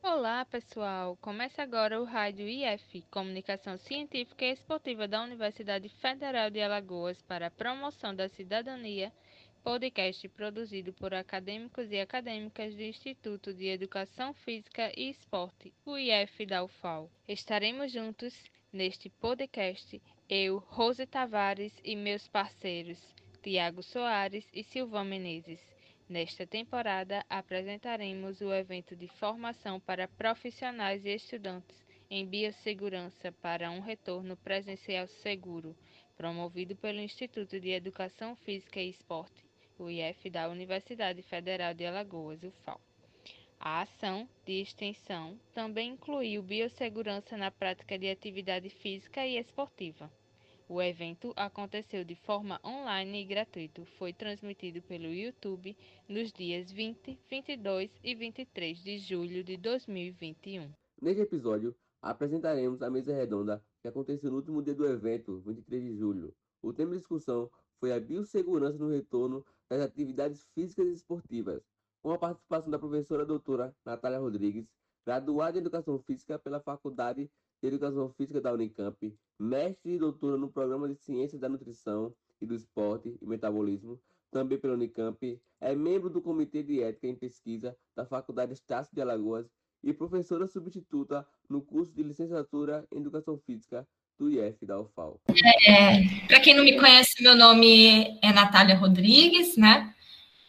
Olá, pessoal! Começa agora o Rádio IF, Comunicação Científica e Esportiva da Universidade Federal de Alagoas para a promoção da cidadania, podcast produzido por acadêmicos e acadêmicas do Instituto de Educação Física e Esporte, o IF da UFAL. Estaremos juntos neste podcast, eu, Rose Tavares e meus parceiros, Tiago Soares e Silvão Menezes. Nesta temporada, apresentaremos o evento de formação para profissionais e estudantes em biossegurança para um retorno presencial seguro, promovido pelo Instituto de Educação Física e Esporte, o IF da Universidade Federal de Alagoas, UFAL. A ação de extensão também incluiu biossegurança na prática de atividade física e esportiva. O evento aconteceu de forma online e gratuito. Foi transmitido pelo YouTube nos dias 20, 22 e 23 de julho de 2021. Neste episódio, apresentaremos a mesa redonda que aconteceu no último dia do evento, 23 de julho. O tema de discussão foi a biossegurança no retorno das atividades físicas e esportivas, com a participação da professora doutora Natália Rodrigues, graduada em Educação Física pela Faculdade de Educação Física da Unicamp, mestre e doutora no Programa de Ciências da Nutrição e do Esporte e Metabolismo, também pela Unicamp, é membro do Comitê de Ética em Pesquisa da Faculdade Estácio de Alagoas e professora substituta no curso de Licenciatura em Educação Física do IF da UFAL. É, Para quem não me conhece, meu nome é Natália Rodrigues, né?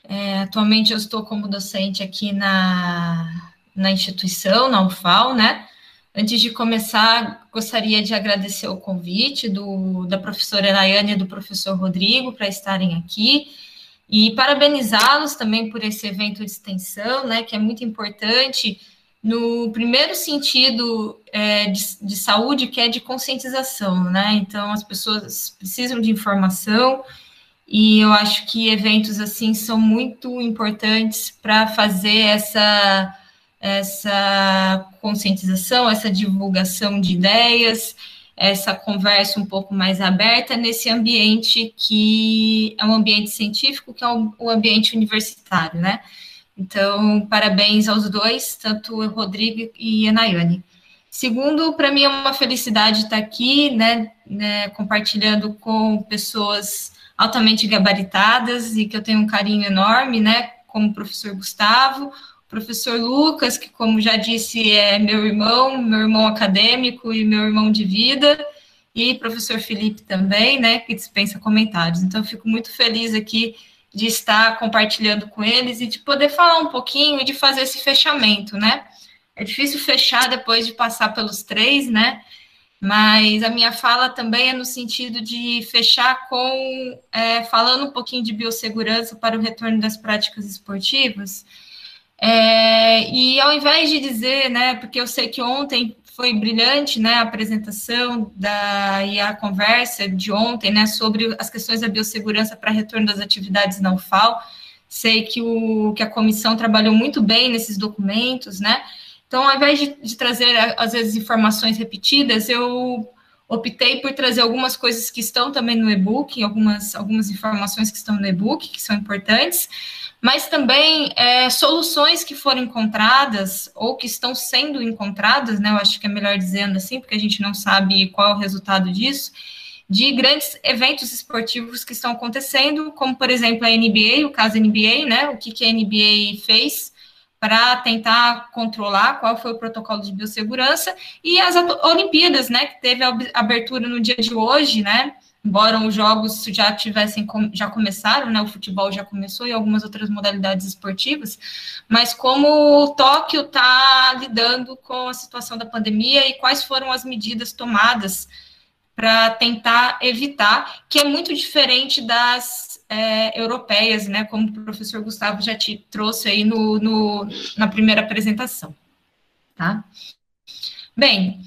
É, atualmente eu estou como docente aqui na, na instituição, na UFAL, né? Antes de começar, gostaria de agradecer o convite do, da professora Nayane e do professor Rodrigo para estarem aqui e parabenizá-los também por esse evento de extensão, né, que é muito importante no primeiro sentido é, de, de, saúde, que é de conscientização, né? Então, as pessoas precisam de informação e eu acho que eventos assim são muito importantes para fazer essa essa conscientização, essa divulgação de ideias, essa conversa um pouco mais aberta nesse ambiente que é um ambiente científico, que é um, um ambiente universitário, né? Então, parabéns aos dois, tanto o Rodrigo e a Nayane. Segundo, para mim é uma felicidade estar aqui, né, né, compartilhando com pessoas altamente gabaritadas e que eu tenho um carinho enorme, né, como o professor Gustavo, professor Lucas, que, como já disse, é meu irmão, meu irmão acadêmico e meu irmão de vida, e professor Felipe também, né, que dispensa comentários. Então, fico muito feliz aqui de estar compartilhando com eles e de poder falar um pouquinho e de fazer esse fechamento, né? É difícil fechar depois de passar pelos três, né? Mas a minha fala também é no sentido de fechar com é, falando um pouquinho de biossegurança para o retorno das práticas esportivas é, e ao invés de dizer, né, porque eu sei que ontem foi brilhante, né, a apresentação da, e a conversa de ontem, né, sobre as questões da biossegurança para retorno das atividades na UFAL, sei que, o, que a comissão trabalhou muito bem nesses documentos, né, então, ao invés de, de trazer, às vezes, informações repetidas, eu optei por trazer algumas coisas que estão também no e-book, algumas, algumas informações que estão no e-book, que são importantes, mas também é, soluções que foram encontradas ou que estão sendo encontradas, né? Eu acho que é melhor dizendo assim, porque a gente não sabe qual é o resultado disso, de grandes eventos esportivos que estão acontecendo, como por exemplo a NBA, o caso NBA, né? O que, que a NBA fez para tentar controlar qual foi o protocolo de biossegurança e as Olimpíadas, né? Que teve a abertura no dia de hoje, né? embora os jogos já tivessem já começaram, né, o futebol já começou e algumas outras modalidades esportivas, mas como o Tóquio está lidando com a situação da pandemia e quais foram as medidas tomadas para tentar evitar, que é muito diferente das é, europeias, né, como o professor Gustavo já te trouxe aí no, no na primeira apresentação, tá? Bem,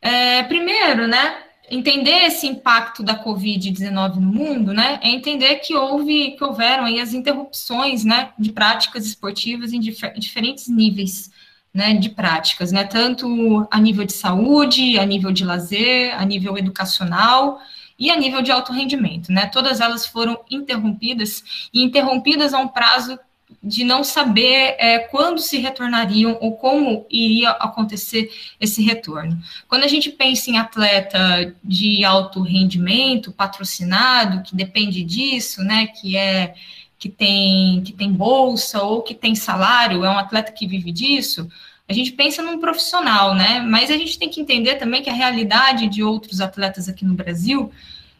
é, primeiro, né, entender esse impacto da Covid-19 no mundo, né, é entender que houve, que houveram aí as interrupções, né, de práticas esportivas em difer diferentes níveis, né, de práticas, né, tanto a nível de saúde, a nível de lazer, a nível educacional, e a nível de alto rendimento, né? Todas elas foram interrompidas e interrompidas a um prazo de não saber é, quando se retornariam ou como iria acontecer esse retorno. Quando a gente pensa em atleta de alto rendimento, patrocinado, que depende disso, né, que é que tem que tem bolsa ou que tem salário, é um atleta que vive disso, a gente pensa num profissional, né? Mas a gente tem que entender também que a realidade de outros atletas aqui no Brasil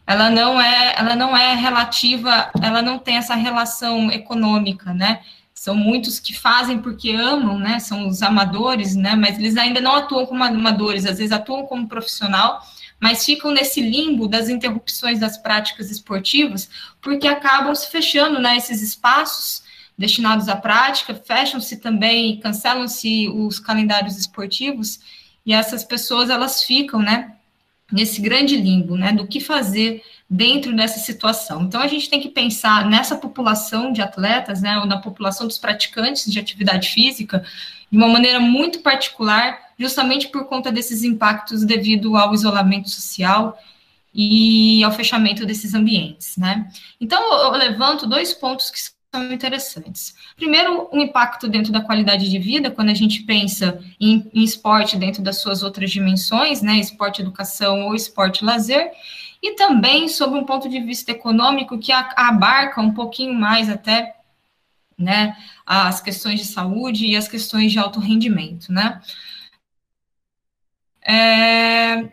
ela não é, ela não é relativa, ela não tem essa relação econômica, né? São muitos que fazem porque amam, né? São os amadores, né? Mas eles ainda não atuam como amadores, às vezes atuam como profissional, mas ficam nesse limbo das interrupções das práticas esportivas, porque acabam se fechando, né? Esses espaços destinados à prática, fecham-se também, cancelam-se os calendários esportivos, e essas pessoas elas ficam, né? Nesse grande limbo, né, do que fazer dentro dessa situação. Então, a gente tem que pensar nessa população de atletas, né, ou na população dos praticantes de atividade física, de uma maneira muito particular, justamente por conta desses impactos devido ao isolamento social e ao fechamento desses ambientes, né. Então, eu levanto dois pontos que são interessantes. Primeiro, o impacto dentro da qualidade de vida, quando a gente pensa em, em esporte dentro das suas outras dimensões, né, esporte educação ou esporte lazer, e também sobre um ponto de vista econômico que abarca um pouquinho mais até né, as questões de saúde e as questões de alto rendimento, né. É,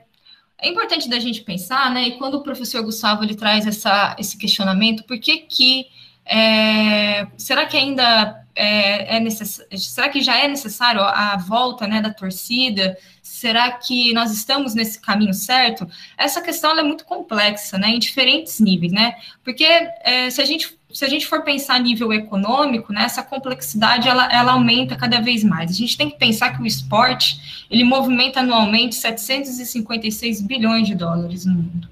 é importante da gente pensar, né, e quando o professor Gustavo ele traz essa, esse questionamento, por que que é, será que ainda é, é será que já é necessário a volta né, da torcida? Será que nós estamos nesse caminho certo? Essa questão é muito complexa, né, em diferentes níveis, né? Porque é, se a gente se a gente for pensar a nível econômico, né, essa complexidade ela, ela aumenta cada vez mais. A gente tem que pensar que o esporte ele movimenta anualmente 756 bilhões de dólares no mundo.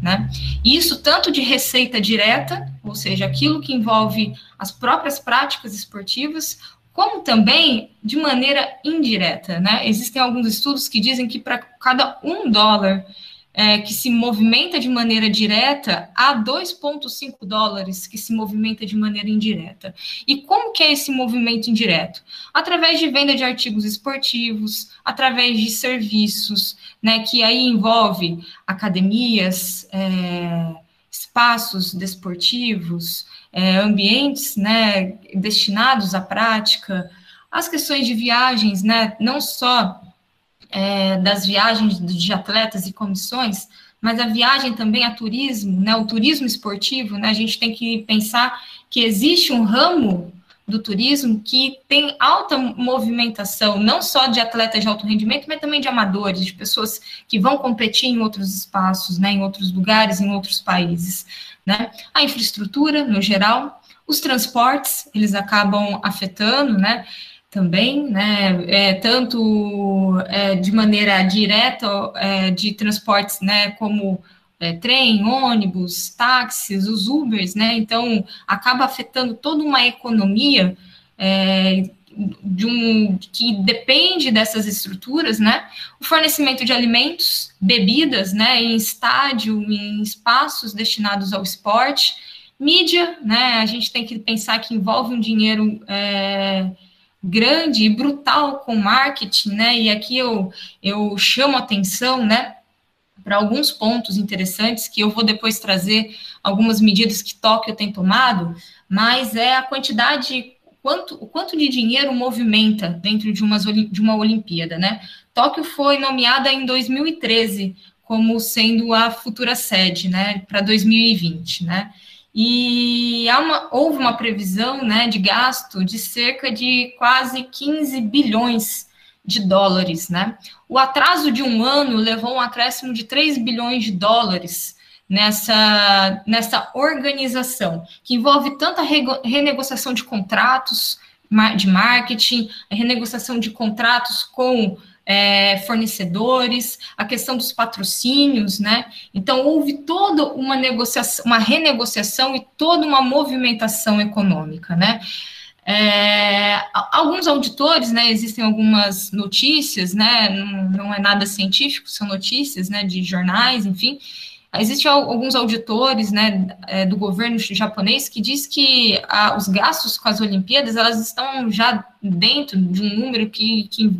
Né? Isso tanto de receita direta, ou seja, aquilo que envolve as próprias práticas esportivas, como também de maneira indireta. Né? Existem alguns estudos que dizem que para cada um dólar é, que se movimenta de maneira direta a 2,5 dólares que se movimenta de maneira indireta. E como que é esse movimento indireto? Através de venda de artigos esportivos, através de serviços, né, que aí envolve academias, é, espaços desportivos, é, ambientes né, destinados à prática, as questões de viagens, né, não só é, das viagens de atletas e comissões, mas a viagem também a turismo, né, o turismo esportivo, né, a gente tem que pensar que existe um ramo do turismo que tem alta movimentação, não só de atletas de alto rendimento, mas também de amadores, de pessoas que vão competir em outros espaços, né, em outros lugares, em outros países. Né? A infraestrutura, no geral, os transportes, eles acabam afetando, né? Também, né, é, tanto é, de maneira direta é, de transportes, né, como é, trem, ônibus, táxis, os Ubers, né, então acaba afetando toda uma economia é, de um que depende dessas estruturas, né, o fornecimento de alimentos, bebidas, né, em estádio, em espaços destinados ao esporte, mídia, né, a gente tem que pensar que envolve um dinheiro é, grande e brutal com marketing, né? E aqui eu, eu chamo atenção, né? Para alguns pontos interessantes que eu vou depois trazer algumas medidas que Tóquio tem tomado, mas é a quantidade, quanto, o quanto de dinheiro movimenta dentro de, umas, de uma Olimpíada, né? Tóquio foi nomeada em 2013 como sendo a futura sede, né, para 2020, né? E uma, houve uma previsão né, de gasto de cerca de quase 15 bilhões de dólares. Né? O atraso de um ano levou um acréscimo de 3 bilhões de dólares nessa, nessa organização, que envolve tanta renegociação de contratos de marketing, renegociação de contratos com é, fornecedores, a questão dos patrocínios, né? Então houve toda uma negociação, uma renegociação e toda uma movimentação econômica, né? É, alguns auditores, né, existem algumas notícias, né, não, não, é nada científico, são notícias, né, de jornais, enfim, Existem alguns auditores né, é, do governo japonês que diz que a, os gastos com as Olimpíadas elas estão já dentro de um número que, que,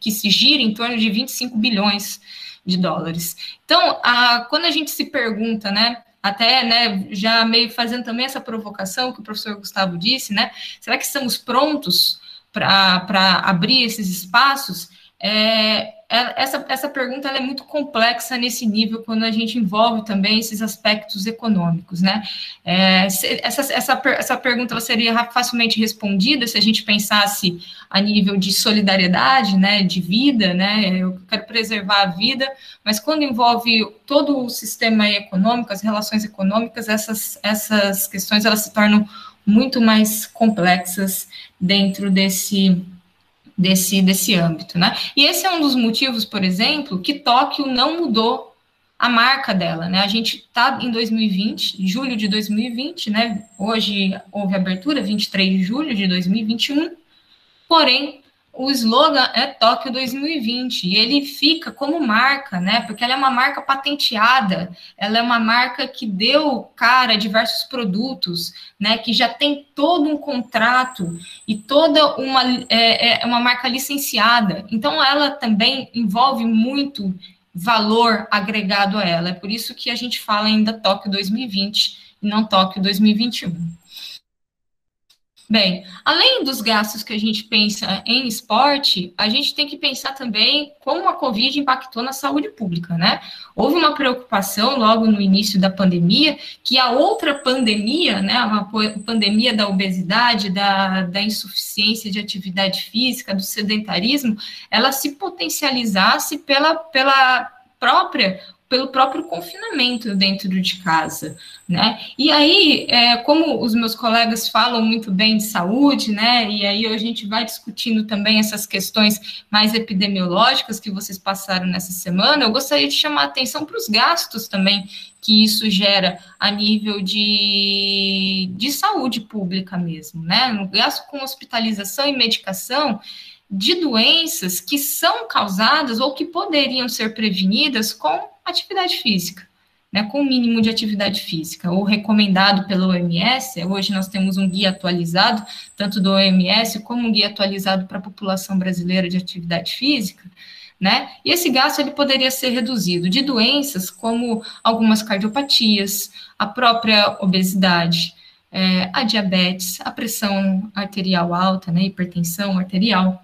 que se gira em torno de 25 bilhões de dólares. Então, a, quando a gente se pergunta, né, até, né, já meio fazendo também essa provocação que o professor Gustavo disse, né, será que estamos prontos para abrir esses espaços? É, é, essa, essa pergunta é muito complexa nesse nível, quando a gente envolve também esses aspectos econômicos, né? É, essa, essa, essa pergunta seria facilmente respondida se a gente pensasse a nível de solidariedade, né, de vida, né? Eu quero preservar a vida, mas quando envolve todo o sistema econômico, as relações econômicas, essas, essas questões elas se tornam muito mais complexas dentro desse desse, desse âmbito, né? E esse é um dos motivos, por exemplo, que Tóquio não mudou a marca dela, né? A gente está em 2020, julho de 2020, né? Hoje houve abertura, 23 de julho de 2021, porém o slogan é Tóquio 2020 e ele fica como marca, né? Porque ela é uma marca patenteada, ela é uma marca que deu cara a diversos produtos, né? Que já tem todo um contrato e toda uma é, é uma marca licenciada. Então ela também envolve muito valor agregado a ela. É por isso que a gente fala ainda Tóquio 2020 e não Tóquio 2021. Bem, além dos gastos que a gente pensa em esporte, a gente tem que pensar também como a Covid impactou na saúde pública, né? Houve uma preocupação logo no início da pandemia que a outra pandemia, né, a pandemia da obesidade, da, da insuficiência de atividade física, do sedentarismo, ela se potencializasse pela, pela própria pelo próprio confinamento dentro de casa, né? E aí, é, como os meus colegas falam muito bem de saúde, né? E aí a gente vai discutindo também essas questões mais epidemiológicas que vocês passaram nessa semana, eu gostaria de chamar a atenção para os gastos também que isso gera a nível de, de saúde pública mesmo, né? No gasto com hospitalização e medicação, de doenças que são causadas ou que poderiam ser prevenidas com atividade física, né, com o mínimo de atividade física, ou recomendado pela OMS. Hoje nós temos um guia atualizado, tanto do OMS como um guia atualizado para a população brasileira de atividade física. Né? E esse gasto ele poderia ser reduzido de doenças como algumas cardiopatias, a própria obesidade, é, a diabetes, a pressão arterial alta, né, hipertensão arterial,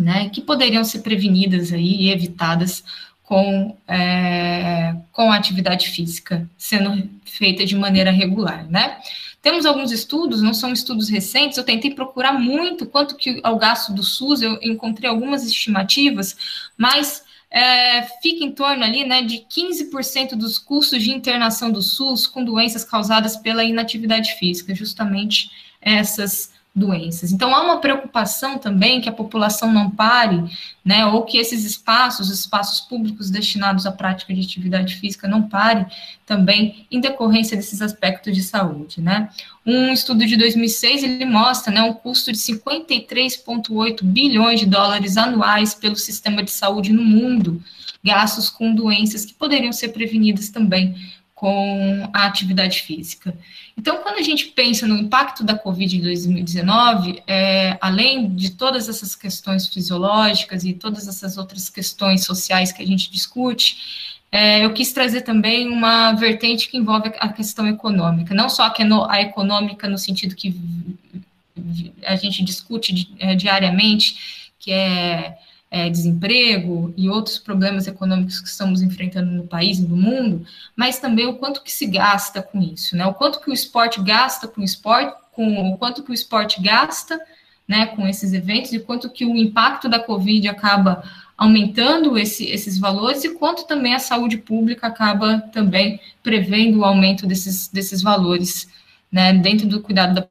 né, que poderiam ser prevenidas aí e evitadas com, é, com a atividade física sendo feita de maneira regular, né? Temos alguns estudos, não são estudos recentes, eu tentei procurar muito quanto que ao gasto do SUS, eu encontrei algumas estimativas, mas é, fica em torno ali, né, de 15% dos custos de internação do SUS com doenças causadas pela inatividade física, justamente essas doenças. Então, há uma preocupação também que a população não pare, né, ou que esses espaços, espaços públicos destinados à prática de atividade física não parem também em decorrência desses aspectos de saúde, né. Um estudo de 2006, ele mostra, né, um custo de 53,8 bilhões de dólares anuais pelo sistema de saúde no mundo, gastos com doenças que poderiam ser prevenidas também com a atividade física. Então, quando a gente pensa no impacto da Covid em 2019, é, além de todas essas questões fisiológicas e todas essas outras questões sociais que a gente discute, é, eu quis trazer também uma vertente que envolve a questão econômica, não só a econômica no sentido que a gente discute é, diariamente, que é é, desemprego e outros problemas econômicos que estamos enfrentando no país e no mundo, mas também o quanto que se gasta com isso, né? O quanto que o esporte gasta com o esporte, com o quanto que o esporte gasta, né, com esses eventos e quanto que o impacto da Covid acaba aumentando esse, esses valores e quanto também a saúde pública acaba também prevendo o aumento desses, desses valores, né, dentro do cuidado da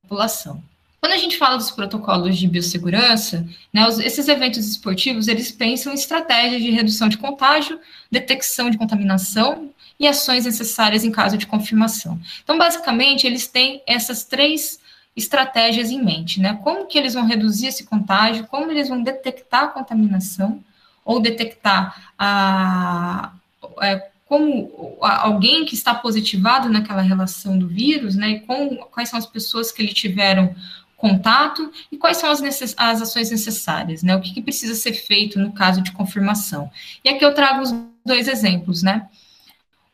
população. Quando a gente fala dos protocolos de biossegurança, né, os, esses eventos esportivos, eles pensam em estratégias de redução de contágio, detecção de contaminação e ações necessárias em caso de confirmação. Então, basicamente, eles têm essas três estratégias em mente, né? Como que eles vão reduzir esse contágio, como eles vão detectar a contaminação ou detectar a, é, como alguém que está positivado naquela relação do vírus, né, e com, quais são as pessoas que ele tiveram contato e quais são as, as ações necessárias, né, o que, que, precisa ser feito no caso de confirmação. E aqui eu trago os dois exemplos, né.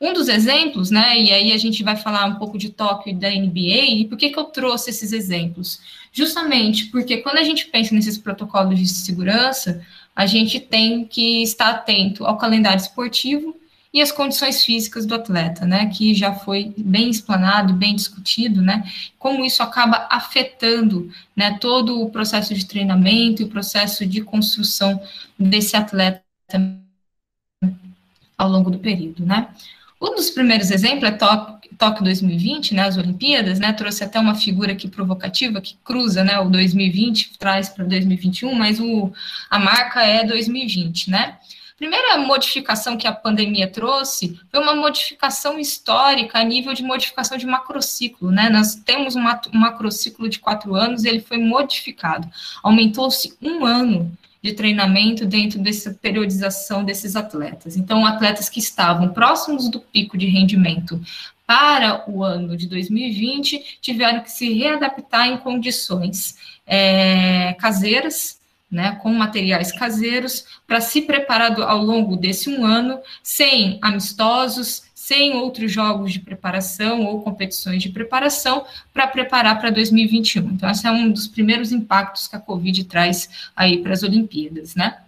Um dos exemplos, né, e aí a gente vai falar um pouco de Tóquio e da NBA, e por que, que eu trouxe esses exemplos? Justamente porque quando a gente pensa nesses protocolos de segurança, a gente tem que estar atento ao calendário esportivo e as condições físicas do atleta, né, que já foi bem explanado, bem discutido, né, como isso acaba afetando, né, todo o processo de treinamento e o processo de construção desse atleta ao longo do período, né. Um dos primeiros exemplos é Tóquio 2020, né, as Olimpíadas, né, trouxe até uma figura aqui provocativa que cruza, né, o 2020 traz para 2021, mas o, a marca é 2020, né primeira modificação que a pandemia trouxe foi uma modificação histórica a nível de modificação de macrociclo, né? Nós temos um macrociclo de quatro anos e ele foi modificado. Aumentou-se um ano de treinamento dentro dessa periodização desses atletas. Então, atletas que estavam próximos do pico de rendimento para o ano de 2020 tiveram que se readaptar em condições é, caseiras, né, com materiais caseiros, para se preparar ao longo desse um ano, sem amistosos, sem outros jogos de preparação ou competições de preparação, para preparar para 2021. Então, esse é um dos primeiros impactos que a Covid traz aí para as Olimpíadas, né?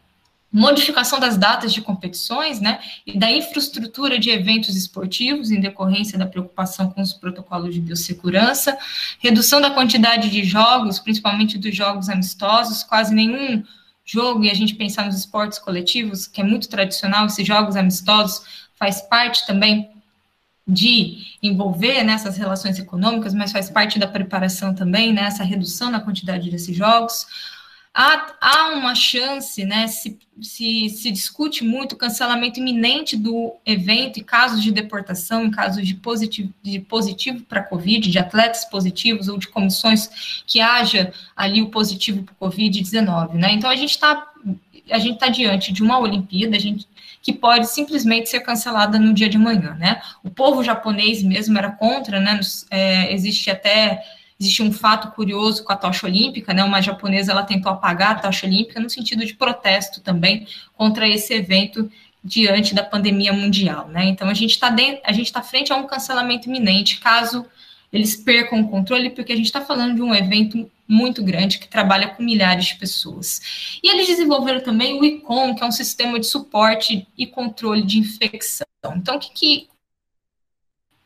Modificação das datas de competições, né, e da infraestrutura de eventos esportivos em decorrência da preocupação com os protocolos de biossegurança, redução da quantidade de jogos, principalmente dos jogos amistosos, quase nenhum jogo, e a gente pensar nos esportes coletivos, que é muito tradicional, esses jogos amistosos faz parte também de envolver nessas relações econômicas, mas faz parte da preparação também, né, redução na quantidade desses jogos, há, há uma chance, né? Se, se, se discute muito o cancelamento iminente do evento e casos de deportação, em casos de positivo, de positivo para Covid, de atletas positivos ou de comissões que haja ali o positivo para Covid-19, né? Então a gente está a gente está diante de uma Olimpíada, a gente que pode simplesmente ser cancelada no dia de manhã, né? O povo japonês mesmo era contra, né? É, existe até Existe um fato curioso com a tocha olímpica, né? Uma japonesa ela tentou apagar a tocha olímpica no sentido de protesto também contra esse evento diante da pandemia mundial, né? Então a gente está a gente está frente a um cancelamento iminente caso eles percam o controle, porque a gente está falando de um evento muito grande que trabalha com milhares de pessoas. E eles desenvolveram também o ICOM, que é um sistema de suporte e controle de infecção. Então, que, que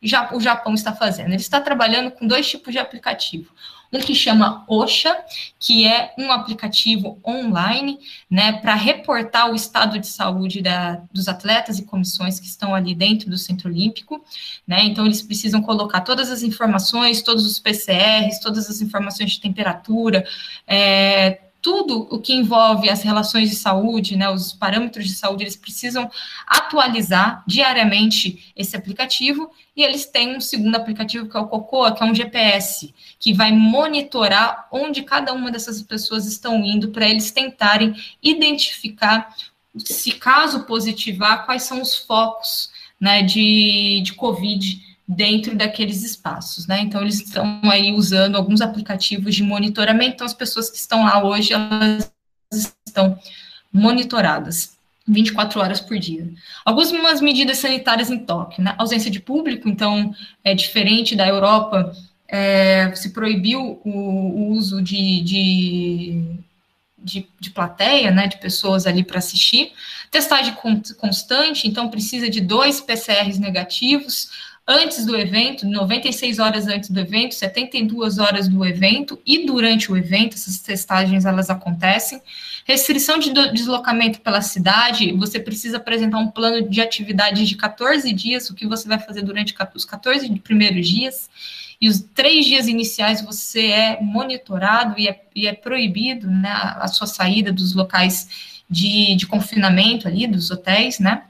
já, o Japão está fazendo? Ele está trabalhando com dois tipos de aplicativo. Um que chama OSHA, que é um aplicativo online, né, para reportar o estado de saúde da, dos atletas e comissões que estão ali dentro do Centro Olímpico, né, então eles precisam colocar todas as informações, todos os PCRs, todas as informações de temperatura, é, tudo o que envolve as relações de saúde, né, os parâmetros de saúde, eles precisam atualizar diariamente esse aplicativo, e eles têm um segundo aplicativo que é o Cocoa, que é um GPS, que vai monitorar onde cada uma dessas pessoas estão indo para eles tentarem identificar se caso positivar, quais são os focos né, de, de Covid dentro daqueles espaços, né? Então eles estão aí usando alguns aplicativos de monitoramento, então as pessoas que estão lá hoje elas estão monitoradas 24 horas por dia. Algumas medidas sanitárias em Tóquio, né? Ausência de público, então é diferente da Europa, é, se proibiu o, o uso de, de, de, de, plateia, né, de pessoas ali para assistir. Testagem constante, então precisa de dois PCRs negativos, antes do evento, 96 horas antes do evento, 72 horas do evento e durante o evento, essas testagens elas acontecem. Restrição de deslocamento pela cidade, você precisa apresentar um plano de atividade de 14 dias, o que você vai fazer durante os 14 primeiros dias, e os três dias iniciais você é monitorado e é, e é proibido né, a sua saída dos locais de, de confinamento ali, dos hotéis, né?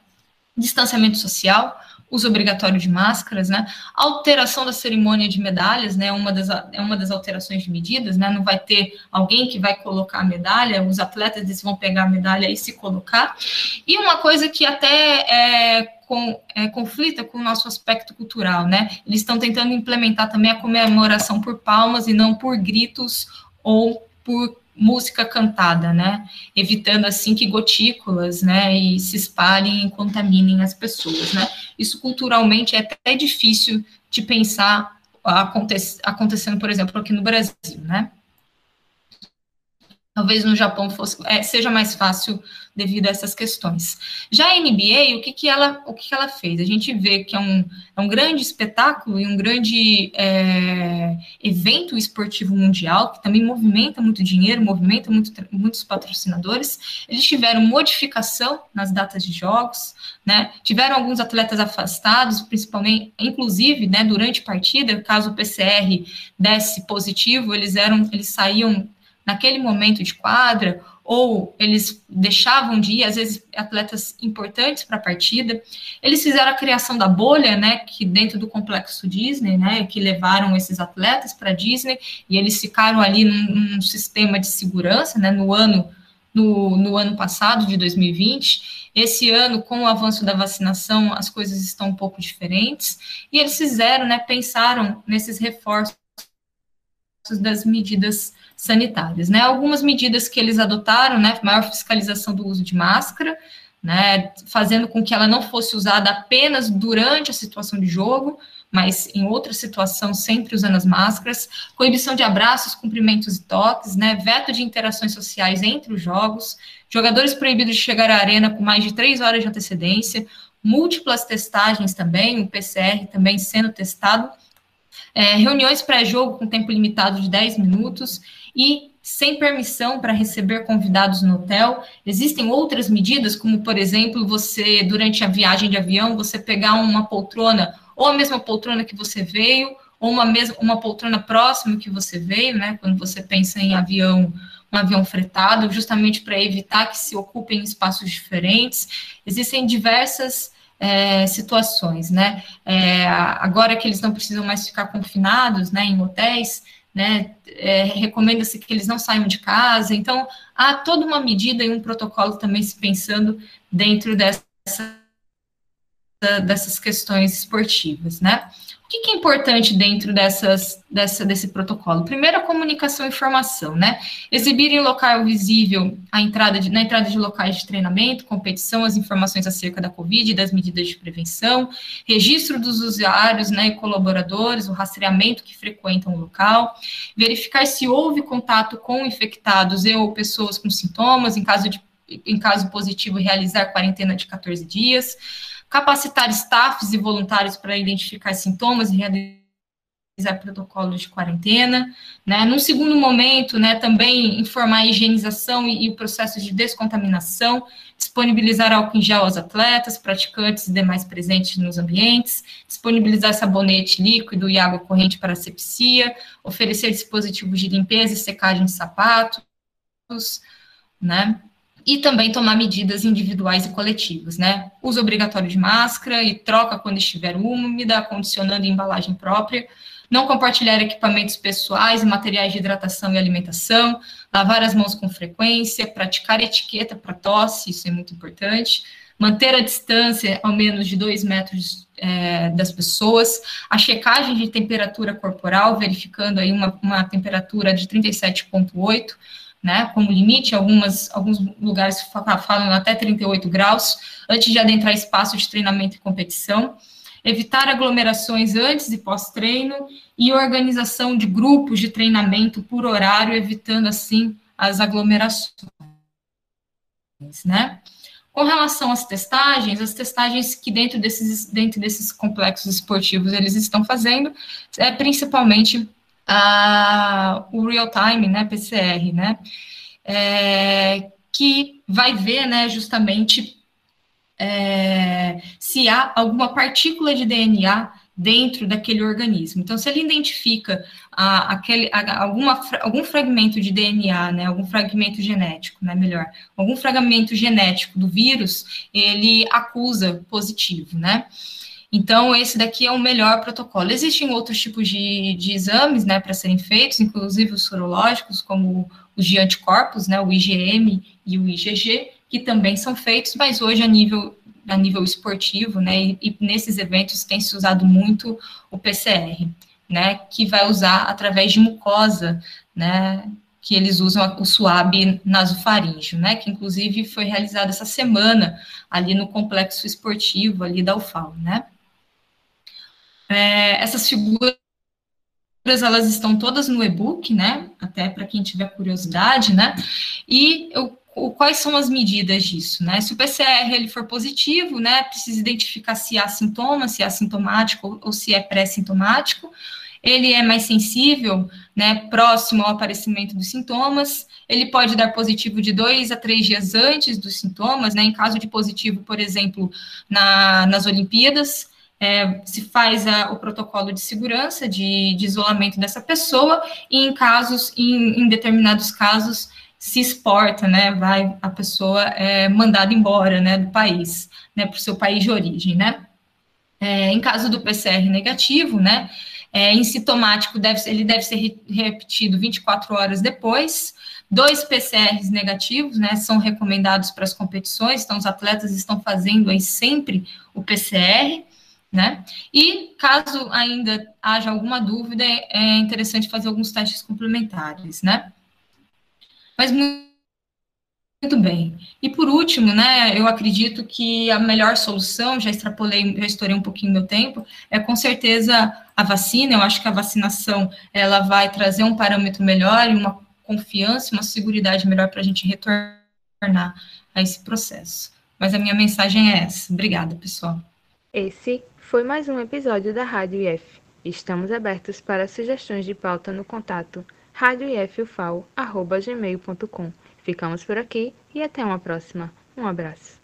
Distanciamento social, uso obrigatório de máscaras, né? Alteração da cerimônia de medalhas, né? Uma das, é uma das alterações de medidas, né? Não vai ter alguém que vai colocar a medalha, os atletas eles vão pegar a medalha e se colocar. E uma coisa que até é, com, é, conflita com o nosso aspecto cultural, né? Eles estão tentando implementar também a comemoração por palmas e não por gritos ou por música cantada, né? Evitando assim que gotículas, né, e se espalhem e contaminem as pessoas, né? Isso culturalmente é até difícil de pensar acontecendo, por exemplo, aqui no Brasil, né? Talvez no Japão fosse, é, seja mais fácil devido a essas questões. Já a NBA, o que, que, ela, o que, que ela fez? A gente vê que é um, é um grande espetáculo e um grande é, evento esportivo mundial, que também movimenta muito dinheiro, movimenta muito, muitos patrocinadores. Eles tiveram modificação nas datas de jogos, né? Tiveram alguns atletas afastados, principalmente, inclusive, né, durante partida, caso o PCR desse positivo, eles eram, eles saíam naquele momento de quadra, ou eles deixavam de ir, às vezes, atletas importantes para a partida. Eles fizeram a criação da bolha, né, que dentro do complexo Disney, né, que levaram esses atletas para Disney, e eles ficaram ali num, num, sistema de segurança, né, no ano, no, no ano passado, de 2020. Esse ano, com o avanço da vacinação, as coisas estão um pouco diferentes, e eles fizeram, né, pensaram nesses reforços das medidas sanitárias, né? Algumas medidas que eles adotaram, né? Maior fiscalização do uso de máscara, né? Fazendo com que ela não fosse usada apenas durante a situação de jogo, mas em outra situação sempre usando as máscaras, coibição de abraços, cumprimentos e toques, né? Veto de interações sociais entre os jogos, jogadores proibidos de chegar à arena com mais de três horas de antecedência, múltiplas testagens também, o PCR também sendo testado, é, reuniões pré-jogo com tempo limitado de 10 minutos e sem permissão para receber convidados no hotel. Existem outras medidas, como, por exemplo, você, durante a viagem de avião, você pegar uma poltrona, ou a mesma poltrona que você veio, ou uma, mesma, uma poltrona próxima que você veio, né? Quando você pensa em avião, um avião fretado, justamente para evitar que se ocupem espaços diferentes. Existem diversas é, situações, né? É, agora que eles não precisam mais ficar confinados, né, em hotéis, né, é, recomenda-se que eles não saiam de casa, então há toda uma medida e um protocolo também se pensando dentro dessa, dessas questões esportivas, né? O que, é importante dentro dessas, dessa, desse protocolo? Primeiro, a comunicação e informação, né? Exibir em local visível a entrada de, na entrada de locais de treinamento, competição, as informações acerca da Covid e das medidas de prevenção, registro dos usuários né, e colaboradores, o rastreamento que frequentam o local, verificar se houve contato com infectados e ou pessoas com sintomas, em caso de em caso positivo, realizar quarentena de 14 dias, capacitar staffs e voluntários para identificar sintomas e realizar protocolos de quarentena, né? Num segundo momento, né, também informar a higienização e, e, o processo de descontaminação, disponibilizar álcool em gel aos atletas, praticantes e demais presentes nos ambientes, disponibilizar sabonete líquido e água corrente para asepsia, oferecer dispositivos de limpeza e secagem de sapatos, né? E também tomar medidas individuais e coletivas, né? Uso obrigatório de máscara e troca quando estiver úmida, acondicionando embalagem própria, não compartilhar equipamentos pessoais e materiais de hidratação e alimentação, lavar as mãos com frequência, praticar etiqueta para tosse, isso é muito importante, manter a distância ao menos de dois metros é, das pessoas, a checagem de temperatura corporal, verificando aí uma, uma temperatura de 37,8, né, como limite, algumas, alguns lugares falam até 38 graus, antes de adentrar espaço de treinamento e competição, evitar aglomerações antes e pós-treino e organização de grupos de treinamento por horário, evitando, assim, as aglomerações, né. Com relação às testagens, as testagens que dentro desses, dentro desses complexos esportivos eles estão fazendo, é principalmente o real time, né, PCR, né, é, que vai ver, né, justamente é, se há alguma partícula de DNA dentro daquele organismo. Então, se ele identifica a, aquele, alguma, algum fragmento de DNA, né, algum fragmento genético, né, melhor, algum fragmento genético do vírus, ele acusa positivo, né? Então, esse daqui é o melhor protocolo. Existem outros tipos de, de exames, né, para serem feitos, inclusive os sorológicos, como os de anticorpos, né, o IgM e o IgG, que também são feitos, mas hoje a nível a nível esportivo, né, e, e nesses eventos tem se usado muito o PCR, né, que vai usar através de mucosa, né, que eles usam o suave nasofaríngeo, né, que inclusive foi realizado essa semana ali no complexo esportivo ali da UFAL, né. É, essas figuras elas estão todas no e-book, né? Até para quem tiver curiosidade, né? E eu, quais são as medidas disso, né? Se o PCR ele for positivo, né? Precisa identificar se há sintomas, se é assintomático ou, ou se é pré-sintomático. Ele é mais sensível, né? Próximo ao aparecimento dos sintomas. Ele pode dar positivo de dois a três dias antes dos sintomas, né? Em caso de positivo, por exemplo, na, nas Olimpíadas, é, se faz a, o protocolo de segurança, de, de, isolamento dessa pessoa, e em casos, em, em, determinados casos, se exporta, né, vai a pessoa é, mandada embora, né, do país, né, para o seu país de origem, né. É, em caso do PCR negativo, né, é, em sintomático, deve, ele deve ser repetido 24 horas depois, dois PCRs negativos, né, são recomendados para as competições, então os atletas estão fazendo aí sempre o PCR, né? E caso ainda haja alguma dúvida, é interessante fazer alguns testes complementares, né? Mas muito bem. E por último, né, eu acredito que a melhor solução, já extrapolei, já estourei um pouquinho meu tempo, é com certeza a vacina. Eu acho que a vacinação ela vai trazer um parâmetro melhor e uma confiança, uma segurança melhor para a gente retornar a esse processo. Mas a minha mensagem é essa. Obrigada, pessoal. Esse foi mais um episódio da Rádio IF. Estamos abertos para sugestões de pauta no contato radioifufal.gmail.com. Ficamos por aqui e até uma próxima. Um abraço.